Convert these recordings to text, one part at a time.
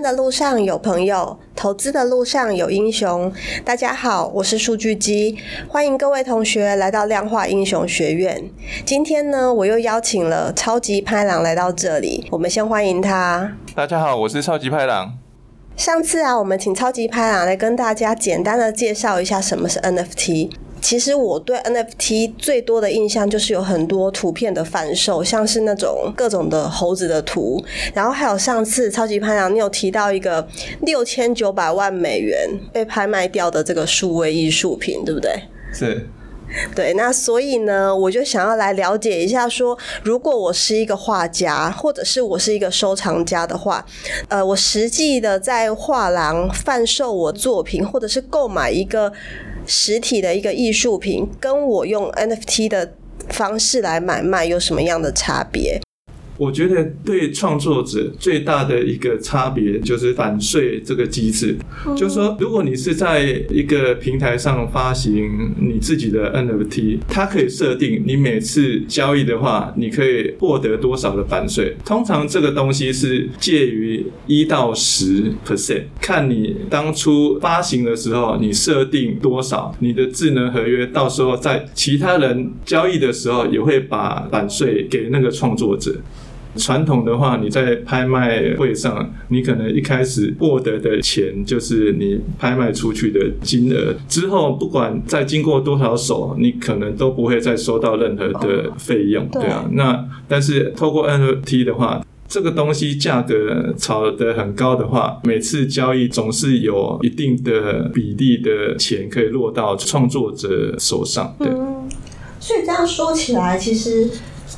生的路上有朋友，投资的路上有英雄。大家好，我是数据机，欢迎各位同学来到量化英雄学院。今天呢，我又邀请了超级拍郎来到这里，我们先欢迎他。大家好，我是超级拍郎。上次啊，我们请超级拍郎来跟大家简单的介绍一下什么是 NFT。其实我对 NFT 最多的印象就是有很多图片的贩售，像是那种各种的猴子的图，然后还有上次超级拍郎你有提到一个六千九百万美元被拍卖掉的这个数位艺术品，对不对？是。对，那所以呢，我就想要来了解一下说，如果我是一个画家，或者是我是一个收藏家的话，呃，我实际的在画廊贩售我作品，或者是购买一个。实体的一个艺术品，跟我用 NFT 的方式来买卖有什么样的差别？我觉得对创作者最大的一个差别就是版税这个机制，嗯、就是说，如果你是在一个平台上发行你自己的 NFT，它可以设定你每次交易的话，你可以获得多少的版税。通常这个东西是介于一到十 percent，看你当初发行的时候你设定多少，你的智能合约到时候在其他人交易的时候也会把版税给那个创作者。传统的话，你在拍卖会上，你可能一开始获得的钱就是你拍卖出去的金额，之后不管再经过多少手，你可能都不会再收到任何的费用，对啊。那但是透过 NFT 的话，这个东西价格炒得很高的话，每次交易总是有一定的比例的钱可以落到创作者手上，对。嗯，所以这样说起来，其实。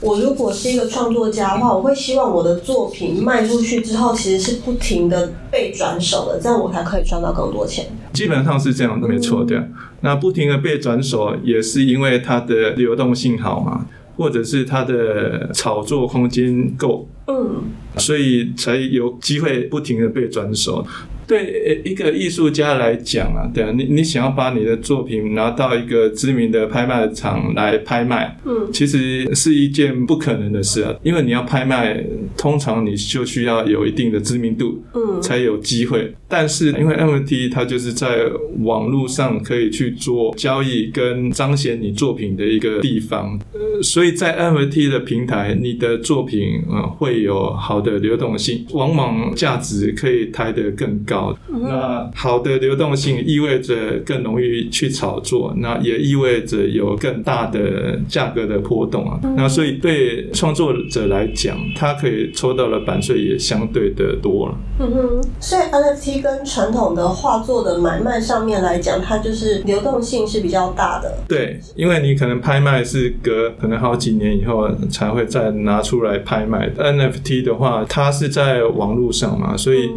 我如果是一个创作家的话，我会希望我的作品卖出去之后，其实是不停的被转手的，这样我才可以赚到更多钱。基本上是这样的，没错的。那不停的被转手，也是因为它的流动性好嘛，或者是它的炒作空间够，嗯，所以才有机会不停的被转手。对一个艺术家来讲啊，对啊，你你想要把你的作品拿到一个知名的拍卖场来拍卖，嗯，其实是一件不可能的事啊，因为你要拍卖，通常你就需要有一定的知名度，嗯，才有机会。但是因为 NFT 它就是在网络上可以去做交易跟彰显你作品的一个地方，呃，所以在 NFT 的平台，你的作品呃会有好的流动性，往往价值可以抬得更高。那好的流动性意味着更容易去炒作，那也意味着有更大的价格的波动啊。那所以对创作者来讲，他可以抽到的版税也相对的多了。嗯哼，所以 NFT 跟传统的画作的买卖上面来讲，它就是流动性是比较大的。对，因为你可能拍卖是隔可能好几年以后才会再拿出来拍卖。NFT 的话，它是在网络上嘛，所以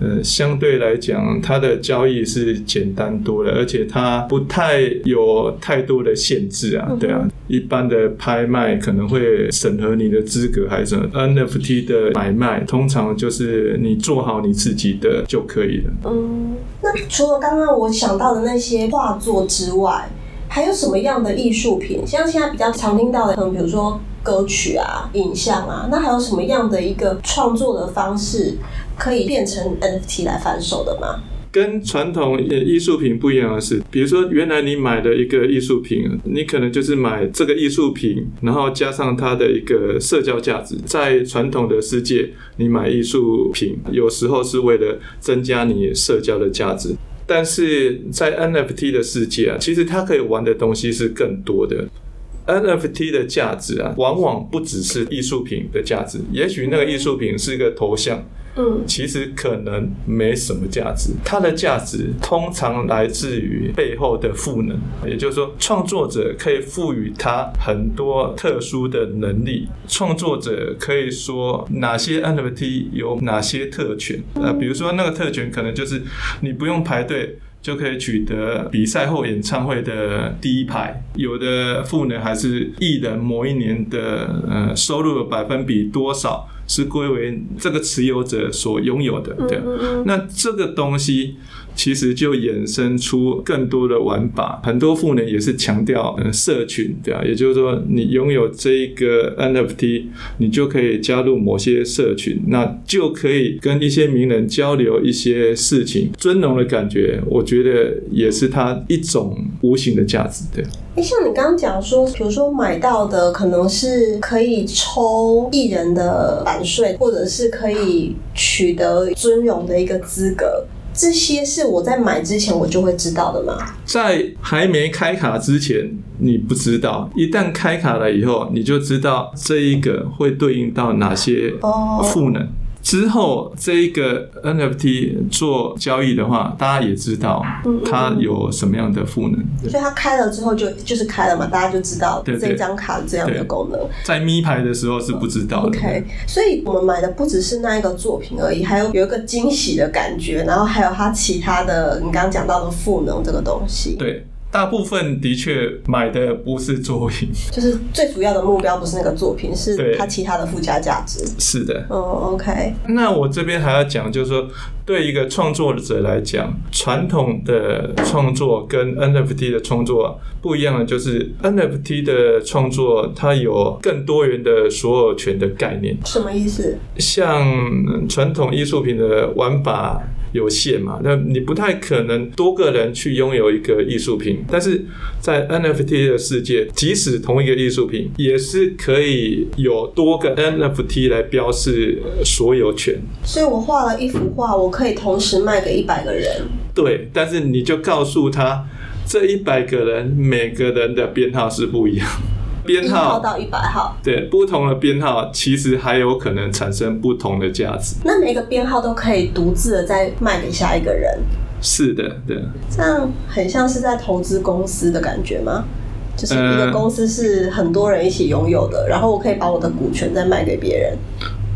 呃相。对来讲，它的交易是简单多了，而且它不太有太多的限制啊。对啊，一般的拍卖可能会审核你的资格还是什么，NFT 的买卖通常就是你做好你自己的就可以了。嗯，那除了刚刚我想到的那些画作之外，还有什么样的艺术品？像现在比较常听到的，可能比如说歌曲啊、影像啊，那还有什么样的一个创作的方式？可以变成 NFT 来贩售的吗？跟传统艺术品不一样的是，比如说原来你买的一个艺术品，你可能就是买这个艺术品，然后加上它的一个社交价值。在传统的世界，你买艺术品有时候是为了增加你社交的价值，但是在 NFT 的世界啊，其实它可以玩的东西是更多的。NFT 的价值啊，往往不只是艺术品的价值，也许那个艺术品是一个头像。嗯，其实可能没什么价值，它的价值通常来自于背后的赋能，也就是说，创作者可以赋予它很多特殊的能力。创作者可以说哪些 NFT 有哪些特权，呃，比如说那个特权可能就是你不用排队就可以取得比赛后演唱会的第一排，有的赋能还是艺人某一年的呃收入的百分比多少。是归为这个持有者所拥有的，对。那这个东西。其实就衍生出更多的玩法，很多赋能也是强调嗯社群，对啊，也就是说你拥有这一个 NFT，你就可以加入某些社群，那就可以跟一些名人交流一些事情，尊荣的感觉，我觉得也是它一种无形的价值，对。哎，像你刚刚讲说，比如说买到的可能是可以抽艺人的版税，或者是可以取得尊荣的一个资格。这些是我在买之前我就会知道的吗？在还没开卡之前，你不知道；一旦开卡了以后，你就知道这一个会对应到哪些赋能。Oh. 之后这一个 NFT 做交易的话，大家也知道它有什么样的赋能。所以它开了之后就就是开了嘛，大家就知道这张卡这样的功能。在咪牌的时候是不知道的。OK，所以我们买的不只是那一个作品而已，还有有一个惊喜的感觉，然后还有它其他的你刚刚讲到的赋能这个东西。对。大部分的确买的不是作品，就是最主要的目标不是那个作品，是它其他的附加价值。是的，嗯，OK。那我这边还要讲，就是说，对一个创作者来讲，传统的创作跟 NFT 的创作不一样的，就是 NFT 的创作它有更多元的所有权的概念。什么意思？像传统艺术品的玩法。有限嘛，那你不太可能多个人去拥有一个艺术品，但是在 NFT 的世界，即使同一个艺术品，也是可以有多个 NFT 来标示所有权。所以我画了一幅画，我可以同时卖给一百个人。对，但是你就告诉他，这一百个人每个人的编号是不一样。编号到一百号，对，不同的编号其实还有可能产生不同的价值。那每个编号都可以独自的再卖给下一个人。是的，对。这样很像是在投资公司的感觉吗？就是一个公司是很多人一起拥有的，然后我可以把我的股权再卖给别人。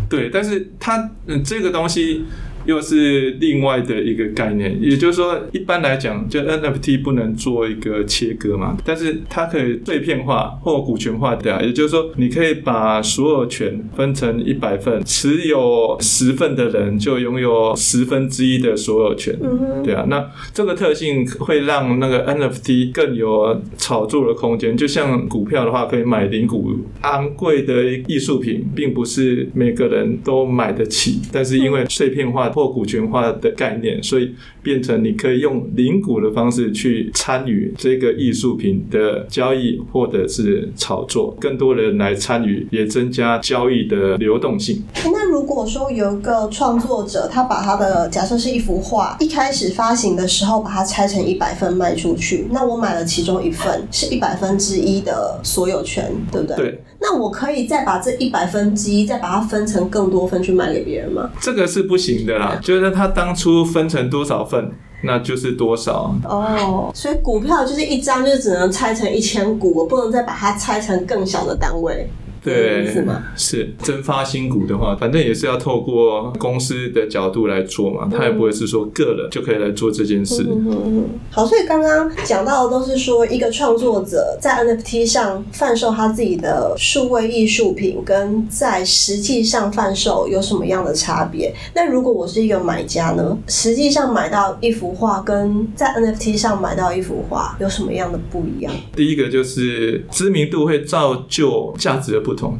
对，但是它嗯，这个东西。又是另外的一个概念，也就是说，一般来讲，就 NFT 不能做一个切割嘛，但是它可以碎片化或股权化的，也就是说，你可以把所有权分成一百份，持有十份的人就拥有十分之一的所有权，对啊，那这个特性会让那个 NFT 更有炒作的空间，就像股票的话，可以买零股，昂贵的艺术品并不是每个人都买得起，但是因为碎片化。或股权化的概念，所以变成你可以用零股的方式去参与这个艺术品的交易或者是炒作，更多人来参与，也增加交易的流动性。那如果说有一个创作者，他把他的假设是一幅画，一开始发行的时候把它拆成一百份卖出去，那我买了其中一份，是一百分之一的所有权，对不对？对。那我可以再把这一百分之一再把它分成更多份去卖给别人吗？这个是不行的啦，就是他当初分成多少份，那就是多少。哦，所以股票就是一张，就只能拆成一千股，我不能再把它拆成更小的单位。对，是吗？是增发新股的话，反正也是要透过公司的角度来做嘛，他也不会是说个人就可以来做这件事。嗯嗯嗯。好，所以刚刚讲到的都是说，一个创作者在 NFT 上贩售他自己的数位艺术品，跟在实际上贩售有什么样的差别？那如果我是一个买家呢？实际上买到一幅画，跟在 NFT 上买到一幅画有什么样的不一样？第一个就是知名度会造就价值的不。不同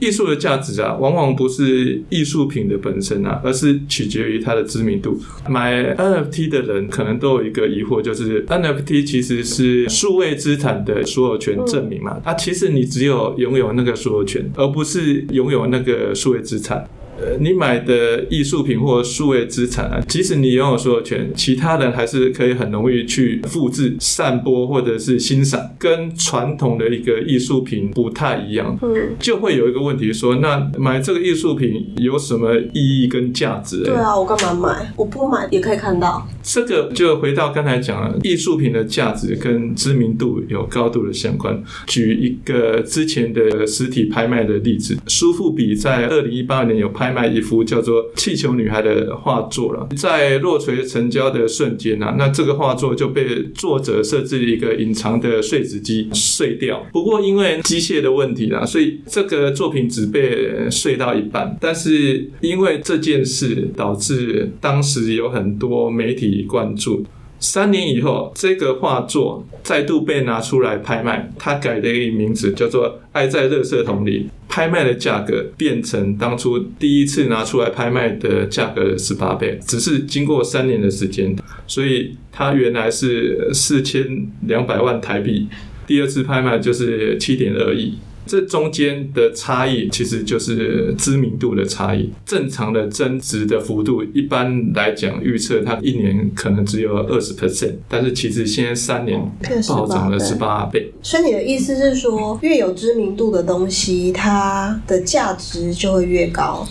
艺术的价值啊，往往不是艺术品的本身啊，而是取决于它的知名度。买 NFT 的人可能都有一个疑惑，就是 NFT 其实是数位资产的所有权证明嘛？它其实你只有拥有那个所有权，而不是拥有那个数位资产。呃，你买的艺术品或数位资产啊，即使你拥有所有权，其他人还是可以很容易去复制、散播或者是欣赏，跟传统的一个艺术品不太一样。嗯，就会有一个问题说，那买这个艺术品有什么意义跟价值？对啊，我干嘛买？我不买也可以看到。这个就回到刚才讲了，艺术品的价值跟知名度有高度的相关。举一个之前的实体拍卖的例子，苏富比在二零一八年有拍。卖一幅叫做《气球女孩》的画作了，在落锤成交的瞬间啊，那这个画作就被作者设置了一个隐藏的碎纸机碎掉。不过因为机械的问题啦，所以这个作品只被碎到一半。但是因为这件事导致当时有很多媒体关注。三年以后，这个画作再度被拿出来拍卖，他改了一个名字，叫做《爱在垃圾桶里》。拍卖的价格变成当初第一次拿出来拍卖的价格的十八倍，只是经过三年的时间，所以它原来是四千两百万台币，第二次拍卖就是七点二亿。这中间的差异其实就是知名度的差异。正常的增值的幅度，一般来讲预测它一年可能只有二十 percent，但是其实现在三年暴涨了十八倍。所以你的意思是说，越有知名度的东西，它的价值就会越高？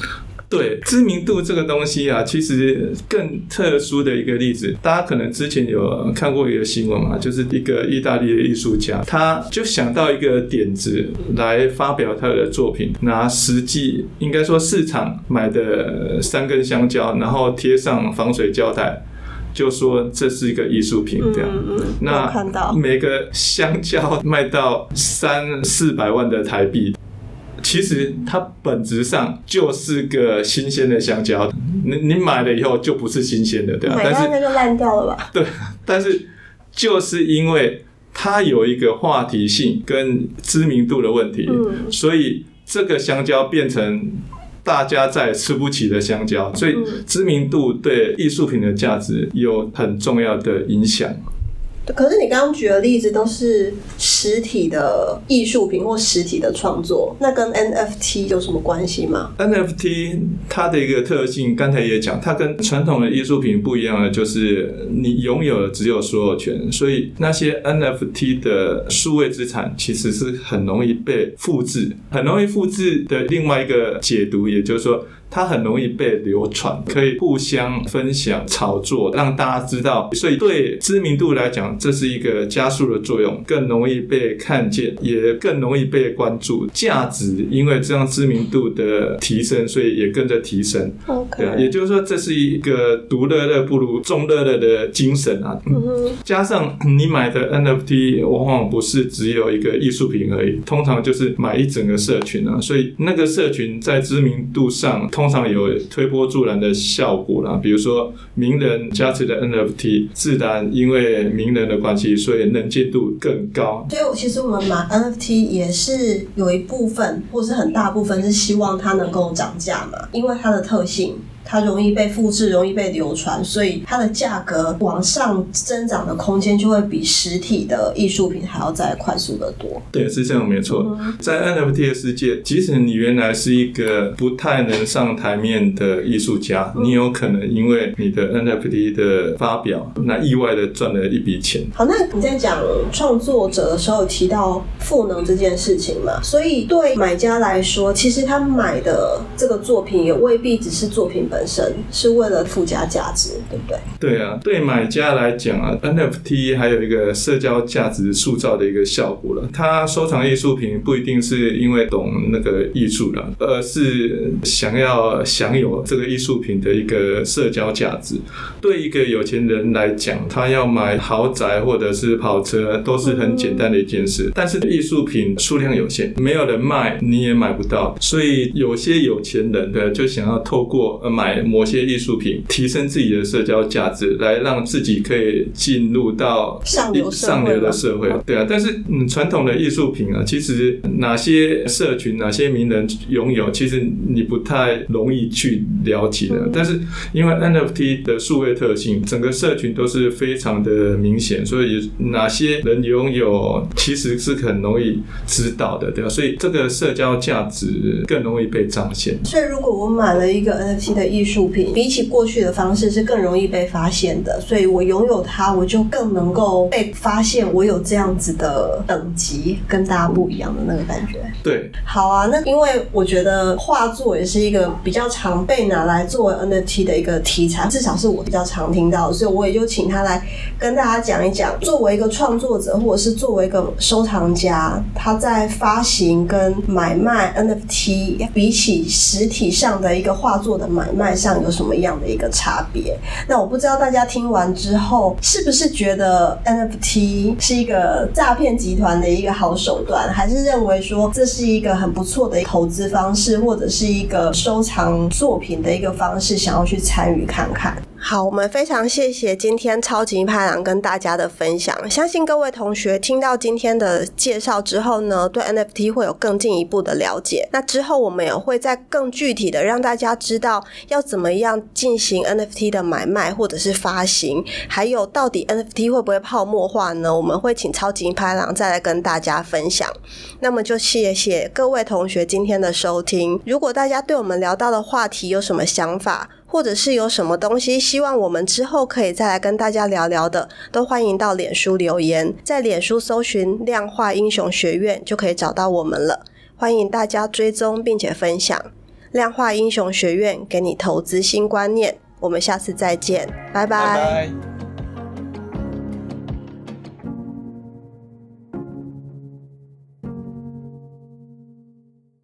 对，知名度这个东西啊，其实更特殊的一个例子，大家可能之前有看过一个新闻嘛，就是一个意大利的艺术家，他就想到一个点子来发表他的作品，拿实际应该说市场买的三根香蕉，然后贴上防水胶带，就说这是一个艺术品，这样。嗯，那每个香蕉卖到三四百万的台币。其实它本质上就是个新鲜的香蕉，你你买了以后就不是新鲜的，对吧？但是那就烂掉了吧？对，但是就是因为它有一个话题性跟知名度的问题，嗯，所以这个香蕉变成大家再也吃不起的香蕉，所以知名度对艺术品的价值有很重要的影响。可是你刚刚举的例子都是实体的艺术品或实体的创作，那跟 NFT 有什么关系吗？NFT 它的一个特性，刚才也讲，它跟传统的艺术品不一样的就是你拥有的只有所有权，所以那些 NFT 的数位资产其实是很容易被复制，很容易复制的另外一个解读，也就是说。它很容易被流传，可以互相分享、炒作，让大家知道。所以对知名度来讲，这是一个加速的作用，更容易被看见，也更容易被关注。价值因为这样知名度的提升，所以也跟着提升。Okay. 对啊，也就是说，这是一个独乐乐不如众乐乐的精神啊。嗯。加上你买的 NFT 往往不是只有一个艺术品而已，通常就是买一整个社群啊。所以那个社群在知名度上通通常有推波助澜的效果啦，比如说名人加持的 NFT，自然因为名人的关系，所以能见度更高。所以，其实我们买 NFT 也是有一部分，或是很大部分是希望它能够涨价嘛，因为它的特性。它容易被复制，容易被流传，所以它的价格往上增长的空间就会比实体的艺术品还要再快速的多。对，是这样，没错。嗯、在 NFT 的世界，即使你原来是一个不太能上台面的艺术家，嗯、你有可能因为你的 NFT 的发表，那意外的赚了一笔钱。好，那你在讲创作者的时候提到赋能这件事情嘛？所以对买家来说，其实他买的这个作品也未必只是作品本身是为了附加价值，对不对？对啊，对买家来讲啊，NFT 还有一个社交价值塑造的一个效果了。他收藏艺术品不一定是因为懂那个艺术了，而是想要享有这个艺术品的一个社交价值。对一个有钱人来讲，他要买豪宅或者是跑车都是很简单的一件事。但是艺术品数量有限，没有人卖，你也买不到。所以有些有钱人的，就想要透过买。买某些艺术品，提升自己的社交价值，来让自己可以进入到上流上流的社会。对啊，但是嗯，传统的艺术品啊，其实哪些社群、哪些名人拥有，其实你不太容易去了解的。但是因为 NFT 的数位特性，整个社群都是非常的明显，所以哪些人拥有，其实是很容易知道的，对吧？所以这个社交价值更容易被彰显。所以如果我买了一个 NFT 的。艺术品，比起过去的方式是更容易被发现的。所以我拥有它，我就更能够被发现。我有这样子的等级，跟大家不一样的那个感觉。对，好啊。那因为我觉得画作也是一个比较常被拿来作为 NFT 的一个题材，至少是我比较常听到的，所以我也就请他来跟大家讲一讲，作为一个创作者，或者是作为一个收藏家，他在发行跟买卖 NFT 比起实体上的一个画作的买卖卖相有什么样的一个差别？那我不知道大家听完之后是不是觉得 NFT 是一个诈骗集团的一个好手段，还是认为说这是一个很不错的投资方式，或者是一个收藏作品的一个方式，想要去参与看看？好，我们非常谢谢今天超级拍郎跟大家的分享。相信各位同学听到今天的介绍之后呢，对 NFT 会有更进一步的了解。那之后我们也会再更具体的让大家知道要怎么样进行 NFT 的买卖或者是发行，还有到底 NFT 会不会泡沫化呢？我们会请超级拍郎再来跟大家分享。那么就谢谢各位同学今天的收听。如果大家对我们聊到的话题有什么想法，或者是有什么东西希望我们之后可以再来跟大家聊聊的，都欢迎到脸书留言，在脸书搜寻“量化英雄学院”就可以找到我们了。欢迎大家追踪并且分享“量化英雄学院”，给你投资新观念。我们下次再见，拜拜。